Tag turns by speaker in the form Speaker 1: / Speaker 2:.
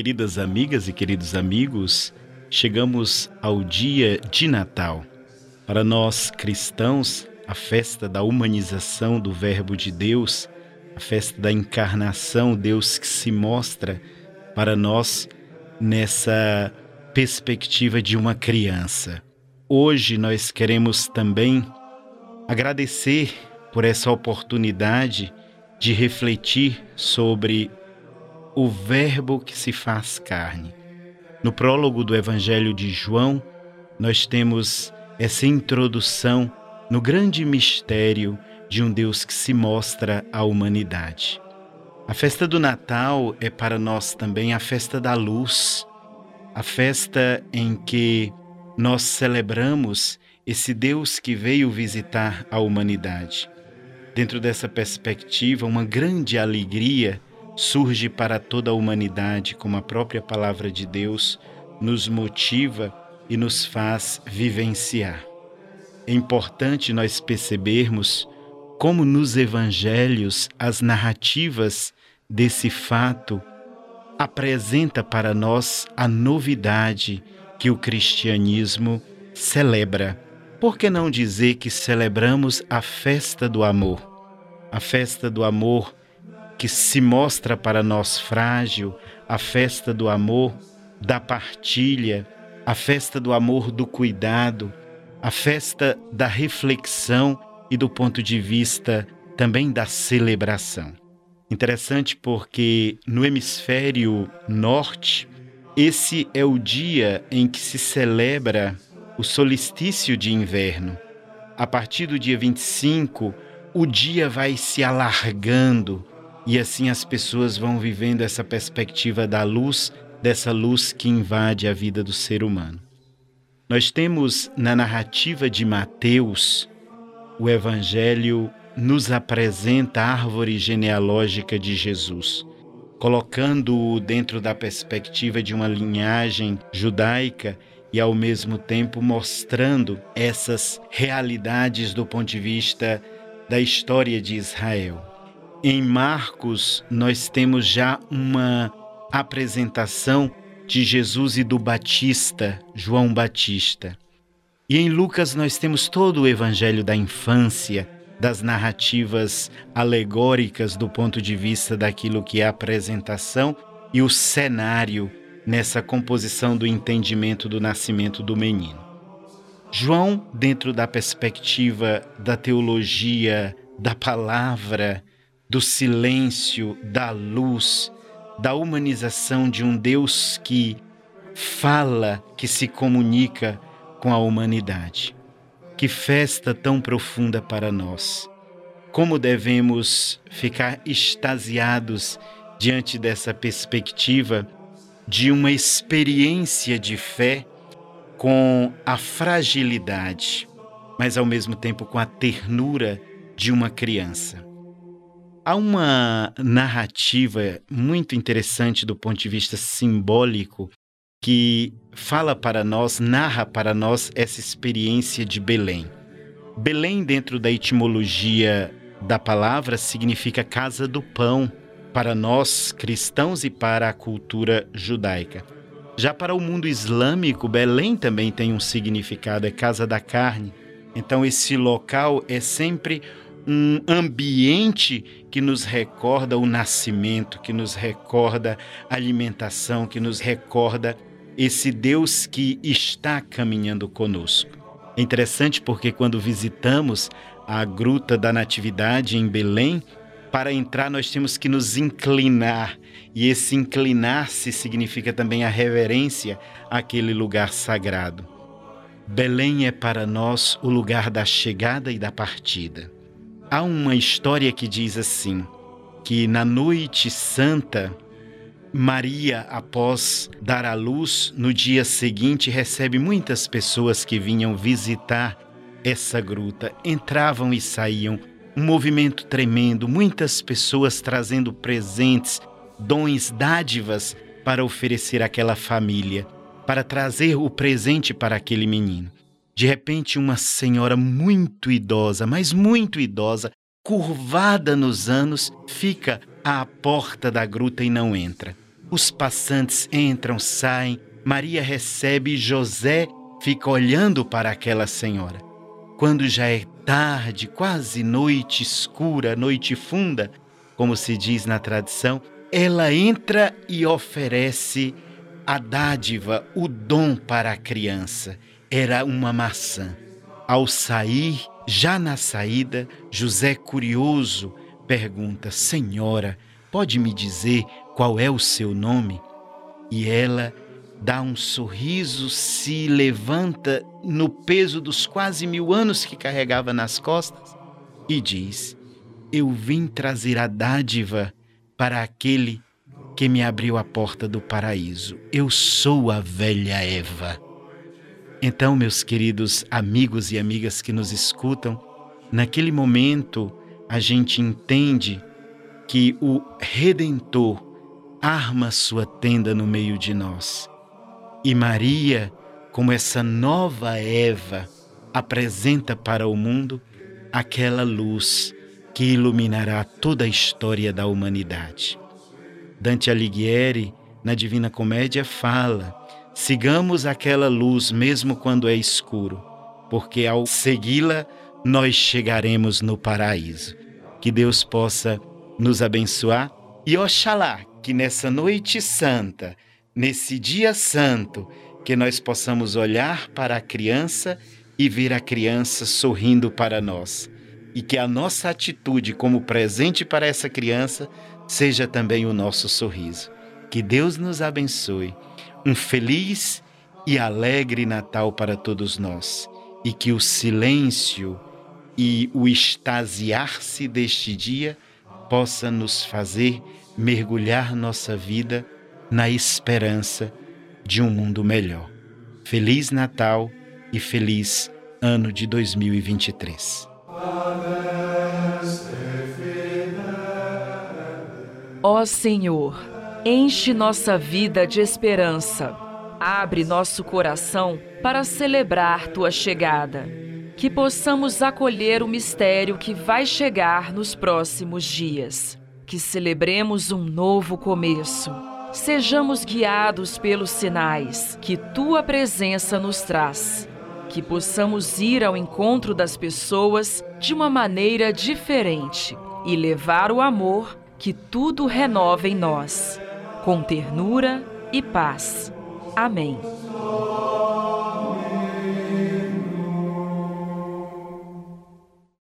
Speaker 1: Queridas amigas e queridos amigos, chegamos ao dia de Natal. Para nós cristãos, a festa da humanização do Verbo de Deus, a festa da encarnação, Deus que se mostra para nós nessa perspectiva de uma criança. Hoje nós queremos também agradecer por essa oportunidade de refletir sobre o Verbo que se faz carne. No prólogo do Evangelho de João, nós temos essa introdução no grande mistério de um Deus que se mostra à humanidade. A festa do Natal é para nós também a festa da luz, a festa em que nós celebramos esse Deus que veio visitar a humanidade. Dentro dessa perspectiva, uma grande alegria surge para toda a humanidade, como a própria palavra de Deus nos motiva e nos faz vivenciar. É importante nós percebermos como nos evangelhos as narrativas desse fato apresenta para nós a novidade que o cristianismo celebra. Por que não dizer que celebramos a festa do amor? A festa do amor que se mostra para nós frágil, a festa do amor, da partilha, a festa do amor do cuidado, a festa da reflexão e do ponto de vista também da celebração. Interessante porque no hemisfério norte, esse é o dia em que se celebra o solstício de inverno. A partir do dia 25, o dia vai se alargando, e assim as pessoas vão vivendo essa perspectiva da luz, dessa luz que invade a vida do ser humano. Nós temos na narrativa de Mateus, o Evangelho nos apresenta a árvore genealógica de Jesus, colocando-o dentro da perspectiva de uma linhagem judaica e ao mesmo tempo mostrando essas realidades do ponto de vista da história de Israel. Em Marcos, nós temos já uma apresentação de Jesus e do Batista, João Batista. E em Lucas, nós temos todo o evangelho da infância, das narrativas alegóricas do ponto de vista daquilo que é a apresentação e o cenário nessa composição do entendimento do nascimento do menino. João, dentro da perspectiva da teologia da palavra, do silêncio, da luz, da humanização de um Deus que fala, que se comunica com a humanidade. Que festa tão profunda para nós! Como devemos ficar extasiados diante dessa perspectiva de uma experiência de fé com a fragilidade, mas ao mesmo tempo com a ternura de uma criança. Há uma narrativa muito interessante do ponto de vista simbólico que fala para nós, narra para nós essa experiência de Belém. Belém, dentro da etimologia da palavra, significa casa do pão para nós cristãos e para a cultura judaica. Já para o mundo islâmico, Belém também tem um significado, é casa da carne. Então, esse local é sempre um ambiente que nos recorda o nascimento, que nos recorda a alimentação, que nos recorda esse Deus que está caminhando conosco. É interessante porque quando visitamos a Gruta da Natividade em Belém, para entrar nós temos que nos inclinar, e esse inclinar-se significa também a reverência àquele lugar sagrado. Belém é para nós o lugar da chegada e da partida. Há uma história que diz assim: que na noite santa, Maria, após dar à luz, no dia seguinte recebe muitas pessoas que vinham visitar essa gruta. Entravam e saíam, um movimento tremendo, muitas pessoas trazendo presentes, dons, dádivas para oferecer àquela família, para trazer o presente para aquele menino. De repente, uma senhora muito idosa, mas muito idosa, curvada nos anos, fica à porta da gruta e não entra. Os passantes entram, saem, Maria recebe e José fica olhando para aquela senhora. Quando já é tarde, quase noite escura, noite funda, como se diz na tradição, ela entra e oferece a dádiva, o dom para a criança. Era uma maçã. Ao sair, já na saída, José, curioso, pergunta: Senhora, pode me dizer qual é o seu nome? E ela dá um sorriso, se levanta no peso dos quase mil anos que carregava nas costas e diz: Eu vim trazer a dádiva para aquele que me abriu a porta do paraíso. Eu sou a velha Eva. Então, meus queridos amigos e amigas que nos escutam, naquele momento a gente entende que o Redentor arma sua tenda no meio de nós. E Maria, como essa nova Eva, apresenta para o mundo aquela luz que iluminará toda a história da humanidade. Dante Alighieri, na Divina Comédia, fala: sigamos aquela luz mesmo quando é escuro, porque ao segui-la nós chegaremos no paraíso. Que Deus possa nos abençoar e oxalá que nessa noite santa, nesse dia santo, que nós possamos olhar para a criança e ver a criança sorrindo para nós e que a nossa atitude como presente para essa criança seja também o nosso sorriso. Que Deus nos abençoe. Um feliz e alegre Natal para todos nós e que o silêncio e o extasiar-se deste dia possa nos fazer mergulhar nossa vida na esperança de um mundo melhor. Feliz Natal e feliz ano de 2023.
Speaker 2: Ó Senhor, enche nossa vida de esperança. Abre nosso coração para celebrar tua chegada. Que possamos acolher o mistério que vai chegar nos próximos dias. Que celebremos um novo começo. Sejamos guiados pelos sinais que tua presença nos traz. Que possamos ir ao encontro das pessoas de uma maneira diferente e levar o amor que tudo renova em nós, com ternura e paz. Amém.